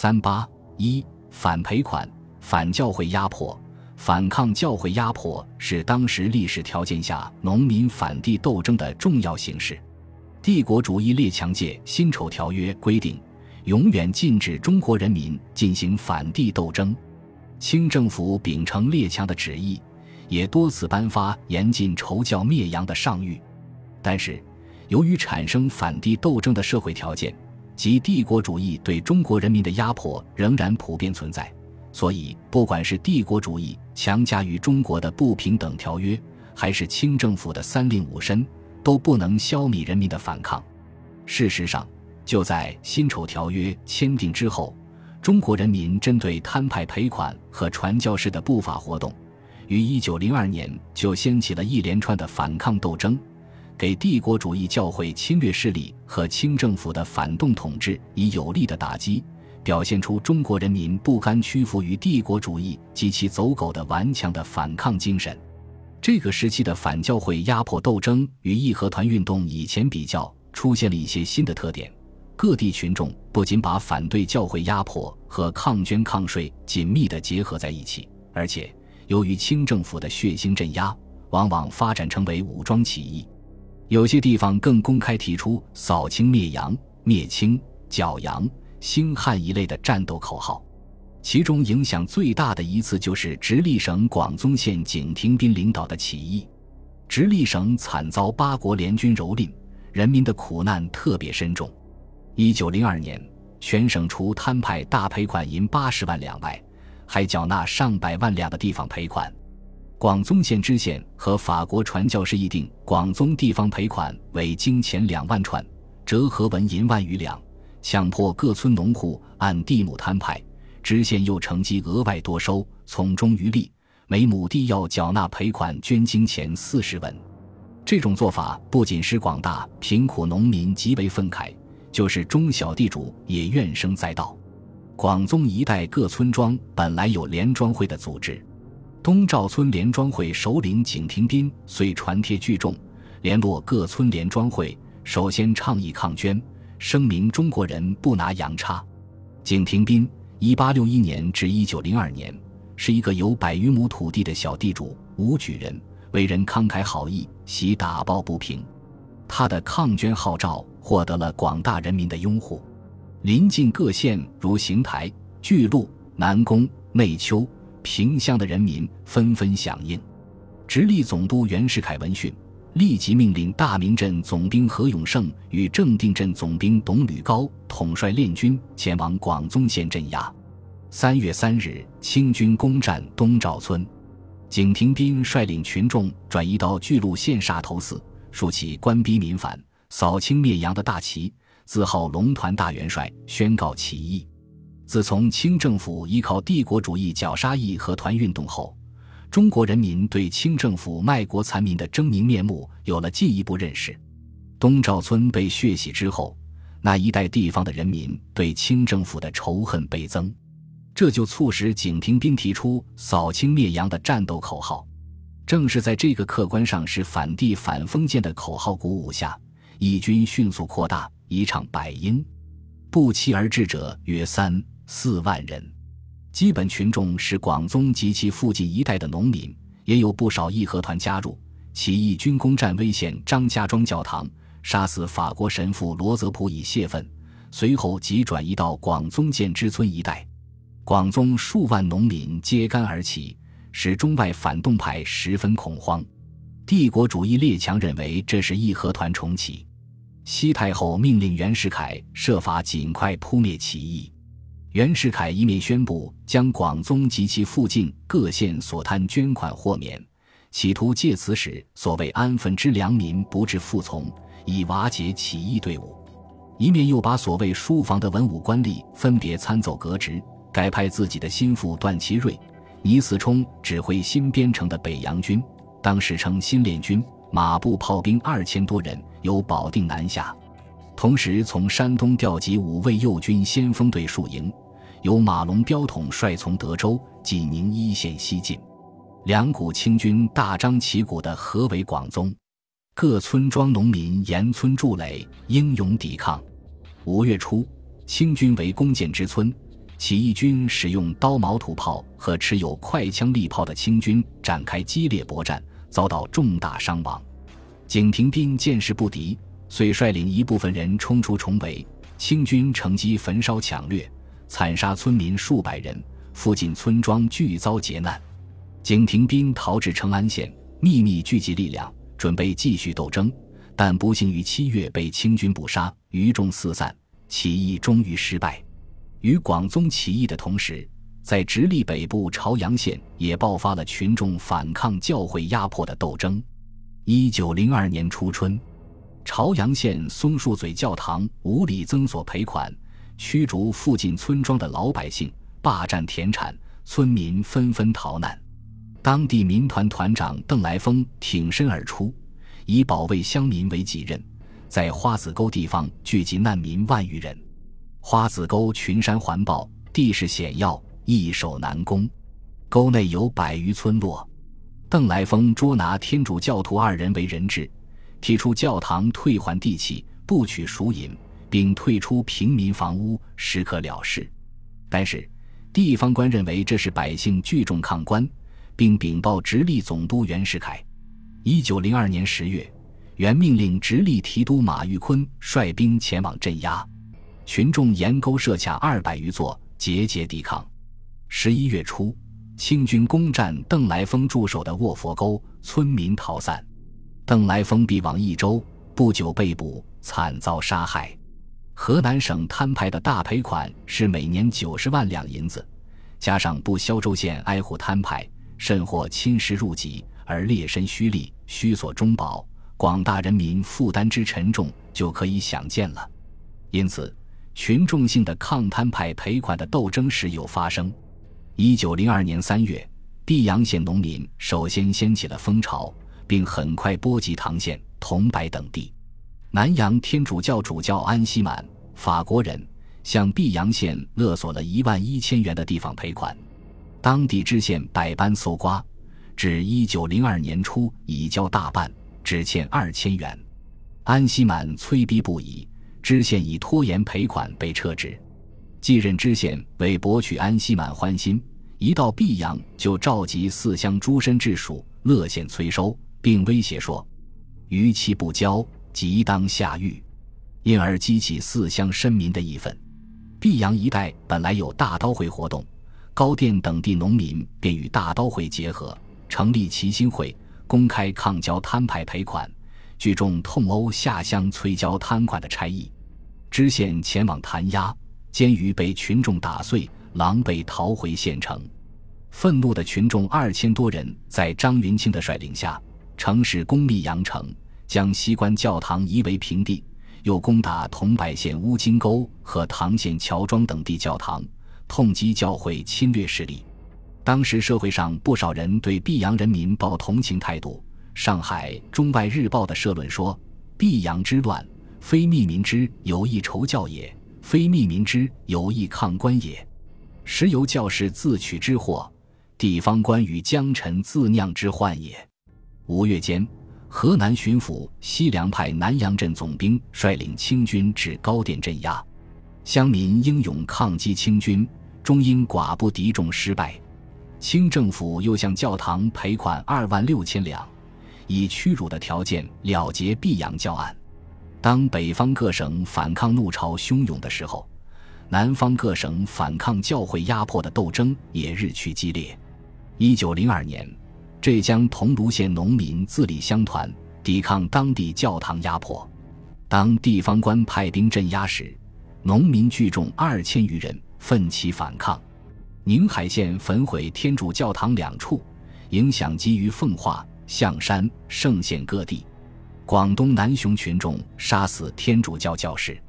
三八一反赔款、反教会压迫、反抗教会压迫是当时历史条件下农民反帝斗争的重要形式。帝国主义列强界辛丑条约规定，永远禁止中国人民进行反帝斗争。清政府秉承列强的旨意，也多次颁发严禁仇教灭洋的上谕。但是，由于产生反帝斗争的社会条件及帝国主义对中国人民的压迫仍然普遍存在，所以不管是帝国主义强加于中国的不平等条约，还是清政府的三令五申。都不能消弭人民的反抗。事实上，就在辛丑条约签订之后，中国人民针对摊派赔款和传教士的不法活动，于一九零二年就掀起了一连串的反抗斗争，给帝国主义教会侵略势力和清政府的反动统治以有力的打击，表现出中国人民不甘屈服于帝国主义及其走狗的顽强的反抗精神。这个时期的反教会压迫斗争与义和团运动以前比较，出现了一些新的特点。各地群众不仅把反对教会压迫和抗捐抗税紧密地结合在一起，而且由于清政府的血腥镇压，往往发展成为武装起义。有些地方更公开提出“扫清灭洋、灭清、剿洋、兴汉”一类的战斗口号。其中影响最大的一次就是直隶省广宗县景廷斌领导的起义。直隶省惨遭八国联军蹂躏，人民的苦难特别深重。一九零二年，全省除摊派大赔款银八十万两外，还缴纳上百万两的地方赔款。广宗县知县和法国传教士议定，广宗地方赔款为金钱两万串，折合纹银万余两，强迫各村农户按地亩摊派。知县又乘机额外多收，从中渔利，每亩地要缴纳赔款捐金钱四十文。这种做法不仅使广大贫苦农民极为愤慨，就是中小地主也怨声载道。广宗一带各村庄本来有联庄会的组织，东赵村联庄会首领景廷斌遂传帖聚众，联络各村联庄会，首先倡议抗捐，声明中国人不拿洋差。景廷斌。一八六一年至一九零二年，是一个有百余亩土地的小地主，武举人，为人慷慨好义，喜打抱不平。他的抗捐号召获得了广大人民的拥护，临近各县如邢台、巨鹿、南宫、内丘、萍乡的人民纷纷响应。直隶总督袁世凯闻讯，立即命令大名镇总兵何永胜与正定镇总兵董履高统帅练军前往广宗县镇压。三月三日，清军攻占东赵村，景廷斌率领群众转移到巨鹿县沙头寺，竖起官逼民反、扫清灭洋的大旗，自号龙团大元帅，宣告起义。自从清政府依靠帝国主义绞杀义和团运动后，中国人民对清政府卖国残民的狰狞面目有了进一步认识。东赵村被血洗之后，那一带地方的人民对清政府的仇恨倍增。这就促使景廷斌提出“扫清灭洋”的战斗口号。正是在这个客观上是反帝反封建的口号鼓舞下，义军迅速扩大，一场百英，不期而至者约三四万人。基本群众是广宗及其附近一带的农民，也有不少义和团加入。起义军攻占威县张家庄教堂，杀死法国神父罗泽普以泄愤，随后即转移到广宗建之村一带。广宗数万农民揭竿而起，使中外反动派十分恐慌。帝国主义列强认为这是义和团重启。西太后命令袁世凯设法尽快扑灭起义。袁世凯一面宣布将广宗及其附近各县所贪捐款豁免，企图借此使所谓安分之良民不致服从，以瓦解起义队伍；一面又把所谓书房的文武官吏分别参奏革职。改派自己的心腹段祺瑞、倪嗣冲指挥新编成的北洋军，当时称新练军，马步炮兵二千多人，由保定南下。同时，从山东调集五位右军先锋队数营，由马龙标统率从德州、济宁一线西进。两股清军大张旗鼓地合围广宗，各村庄农民沿村筑垒，英勇抵抗。五月初，清军围攻建之村。起义军使用刀矛土炮和持有快枪利炮的清军展开激烈搏战，遭到重大伤亡。景廷斌见势不敌，遂率领一部分人冲出重围，清军乘机焚烧抢掠，惨杀村民数百人，附近村庄俱遭劫难。景廷斌逃至成安县，秘密聚集力量，准备继续斗争，但不幸于七月被清军捕杀，余众四散，起义终于失败。与广宗起义的同时，在直隶北部朝阳县也爆发了群众反抗教会压迫的斗争。一九零二年初春，朝阳县松树嘴教堂无力增索赔款，驱逐附近村庄的老百姓，霸占田产，村民纷纷逃难。当地民团团长邓来峰挺身而出，以保卫乡民为己任，在花子沟地方聚集难民万余人。花子沟群山环抱，地势险要，易守难攻，沟内有百余村落。邓来峰捉拿天主教徒二人为人质，提出教堂退还地契，不取赎银，并退出平民房屋，时刻了事。但是，地方官认为这是百姓聚众抗官，并禀报直隶总督袁世凯。一九零二年十月，原命令直隶提督马玉坤率兵前往镇压，群众沿沟设卡二百余座，节节抵抗。十一月初。清军攻占邓来峰驻守的卧佛沟，村民逃散。邓来峰避往益州，不久被捕，惨遭杀害。河南省摊派的大赔款是每年九十万两银子，加上不萧州县挨户摊派，甚或侵蚀入籍而劣身虚力，虚索中饱，广大人民负担之沉重，就可以想见了。因此，群众性的抗摊派赔款的斗争时有发生。一九零二年三月，碧阳县农民首先掀起了风潮，并很快波及唐县、桐柏等地。南阳天主教主教安西满，法国人，向泌阳县勒索了一万一千元的地方赔款。当地知县百般搜刮，至一九零二年初已交大半，只欠二千元。安西满催逼不已，知县以拖延赔款被撤职。继任知县为博取安西满欢心，一到泌阳就召集四乡诸绅治属，乐县催收，并威胁说：“逾期不交，即当下狱。”因而激起四乡绅民的义愤。碧阳一带本来有大刀会活动，高店等地农民便与大刀会结合，成立齐心会，公开抗交摊派赔款，聚众痛殴下乡催交摊款的差役。知县前往弹压。监狱被群众打碎，狼狈逃回县城。愤怒的群众二千多人在张云清的率领下，乘势攻密阳城，将西关教堂夷为平地，又攻打桐柏县乌金沟和唐县乔庄等地教堂，痛击教会侵略势力。当时社会上不少人对泌阳人民抱同情态度。上海《中外日报》的社论说：“泌阳之乱，非密民之有意仇教也。”非密民之有意抗官也，实由教士自取之祸，地方官与江臣自酿之患也。五月间，河南巡抚西凉派南阳镇总兵率领清军至高店镇压，乡民英勇抗击清军，终因寡不敌众失败。清政府又向教堂赔款二万六千两，以屈辱的条件了结泌阳教案。当北方各省反抗怒潮汹涌的时候，南方各省反抗教会压迫的斗争也日趋激烈。一九零二年，浙江桐庐县农民自立乡团抵抗当地教堂压迫，当地方官派兵镇压时，农民聚众二千余人奋起反抗。宁海县焚毁天主教堂两处，影响基于奉化、象山、嵊县各地。广东南雄群众杀死天主教教士。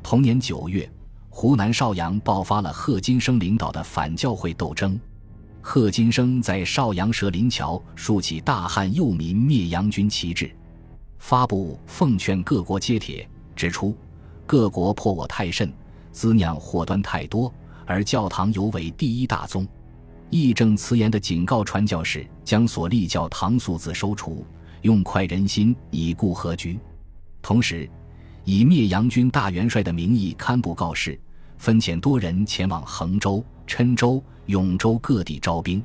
同年九月，湖南邵阳爆发了贺金生领导的反教会斗争。贺金生在邵阳蛇林桥竖起大汉幼民灭洋军旗帜，发布奉劝各国揭帖，指出各国破我太甚，滋酿祸端太多，而教堂尤为第一大宗。义正辞严地警告传教士，将所立教堂塑字收除。用快人心，以固和局。同时，以灭洋军大元帅的名义刊布告示，分遣多人前往衡州、郴州、永州各地招兵。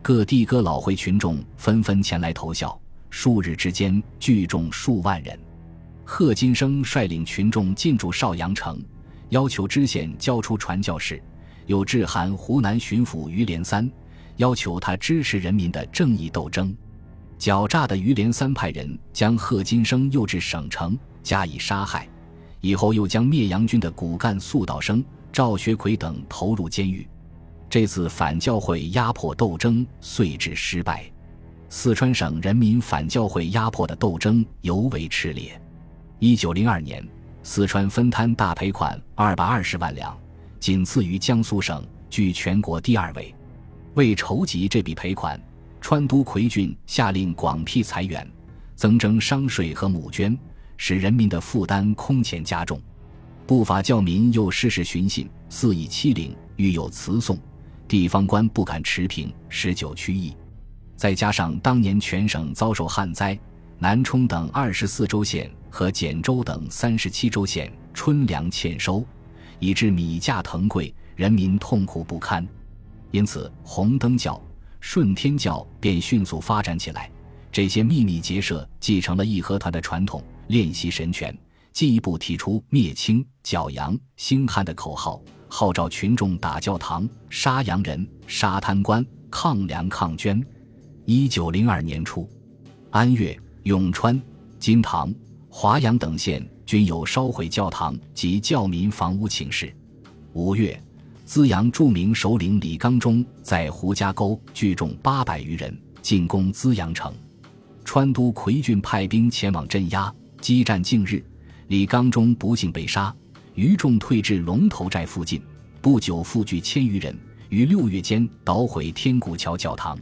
各地哥老会群众纷纷前来投效，数日之间聚众数万人。贺金生率领群众进驻邵阳城，要求知县交出传教士，又致函湖南巡抚于连三，要求他支持人民的正义斗争。狡诈的于连三派人将贺金生诱至省城加以杀害，以后又将灭洋军的骨干粟道生、赵学奎等投入监狱。这次反教会压迫斗争遂至失败，四川省人民反教会压迫的斗争尤为炽烈。一九零二年，四川分摊大赔款二百二十万两，仅次于江苏省，居全国第二位。为筹集这笔赔款，川督奎俊下令广辟财源，增征商税和募捐，使人民的负担空前加重。不法教民又事事寻衅，肆意欺凌，欲有辞讼。地方官不敢持平，十九区役，再加上当年全省遭受旱灾，南充等二十四州县和简州等三十七州县春粮欠收，以致米价腾贵，人民痛苦不堪。因此，红灯教、顺天教便迅速发展起来。这些秘密结社继承了义和团的传统，练习神权，进一步提出灭清、剿洋、兴汉的口号。号召群众打教堂、杀洋人、杀贪官、抗粮抗捐。一九零二年初，安岳、永川、金堂、华阳等县均有烧毁教堂及教民房屋请示。五月，资阳著名首领李刚中在胡家沟聚众八百余人进攻资阳城，川督奎俊派兵前往镇压，激战近日，李刚中不幸被杀。余众退至龙头寨附近，不久复聚千余人，于六月间捣毁天古桥教堂。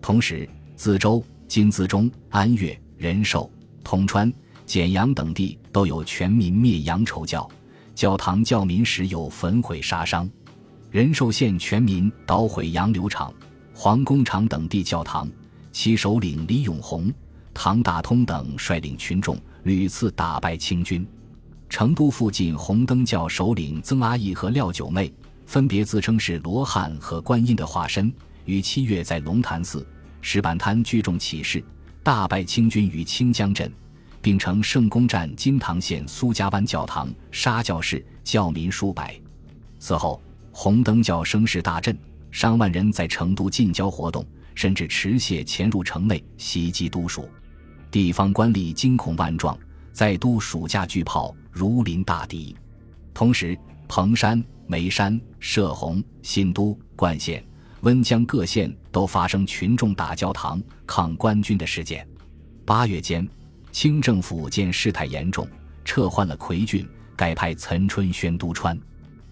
同时，淄州、金淄中、安岳、仁寿、通川、简阳等地都有全民灭洋仇教，教堂教民时有焚毁杀伤。仁寿县全民捣毁杨柳厂、黄工厂等地教堂，其首领李永红、唐大通等率领群众屡次打败清军。成都附近红灯教首领曾阿义和廖九妹，分别自称是罗汉和观音的化身，于七月在龙潭寺、石板滩聚众起事，大败清军于清江镇，并乘胜攻占金堂县苏家湾教堂，杀教士、教民数百。此后，红灯教声势大振，上万人在成都近郊活动，甚至持械潜入城内袭击都署，地方官吏惊恐万状。在都蜀架巨炮如临大敌，同时彭山、眉山、射洪、新都、灌县、温江各县都发生群众打教堂、抗官军的事件。八月间，清政府见事态严重，撤换了奎俊，改派岑春宣督川。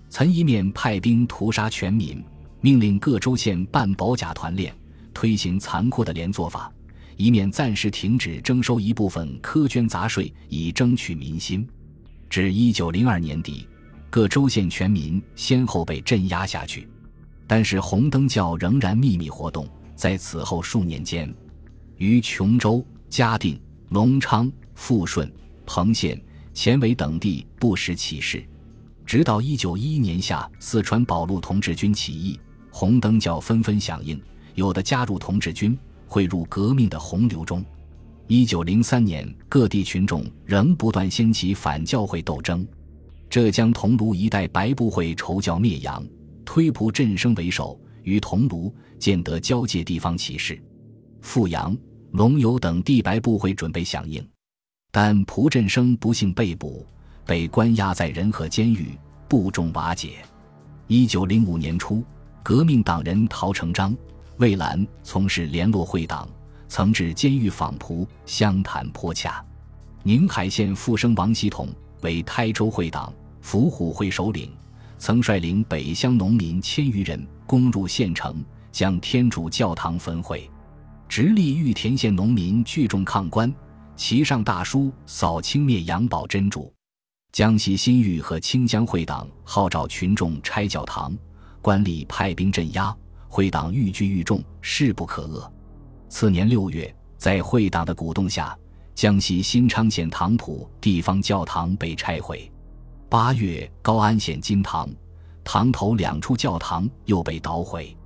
岑一面派兵屠杀全民，命令各州县办保甲团练，推行残酷的连坐法。以免暂时停止征收一部分苛捐杂税，以争取民心。至一九零二年底，各州县全民先后被镇压下去，但是红灯教仍然秘密活动。在此后数年间，于琼州、嘉定、隆昌、富顺、彭县、前尾等地不时起事，直到一九一一年夏，四川保路同志军起义，红灯教纷纷响应，有的加入同志军。汇入革命的洪流中。一九零三年，各地群众仍不断掀起反教会斗争。浙江桐庐一带白布会筹教灭洋，推蒲振声为首，于桐庐、建德交界地方起事。富阳、龙游等地白布会准备响应，但蒲振声不幸被捕，被关押在仁和监狱，部众瓦解。一九零五年初，革命党人陶成章。魏兰从事联络会党，曾至监狱访仆，相谈颇洽。宁海县复生王希统为台州会党、伏虎会首领，曾率领北乡农民千余人攻入县城，将天主教堂焚毁。直隶玉田县农民聚众抗官，旗上大书“扫清灭杨宝真主”。江西新余和清江会党号召群众拆教堂，官吏派兵镇压。会党愈聚愈众，势不可遏。次年六月，在会党的鼓动下，江西新昌县唐浦地方教堂被拆毁。八月，高安县金堂、堂头两处教堂又被捣毁。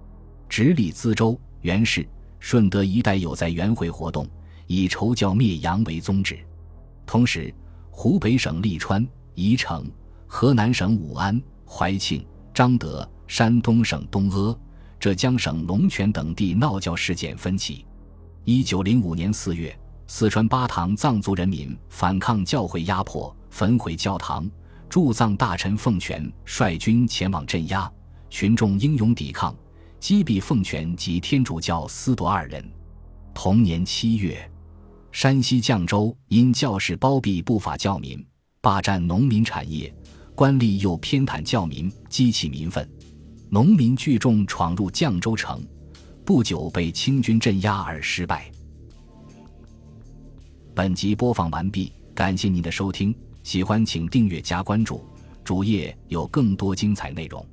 直隶资州、元氏、顺德一带有在元会活动，以仇教灭洋为宗旨。同时，湖北省利川、宜城，河南省武安、怀庆、彰德，山东省东阿，浙江省龙泉等地闹教事件纷起。一九零五年四月，四川巴塘藏族人民反抗教会压迫，焚毁教堂。驻藏大臣奉权率军前往镇压，群众英勇抵抗，击毙奉权及天主教司铎二人。同年七月，山西绛州因教士包庇不法教民，霸占农民产业，官吏又偏袒教民，激起民愤，农民聚众闯入绛州城，不久被清军镇压而失败。本集播放完毕，感谢您的收听。喜欢请订阅加关注，主页有更多精彩内容。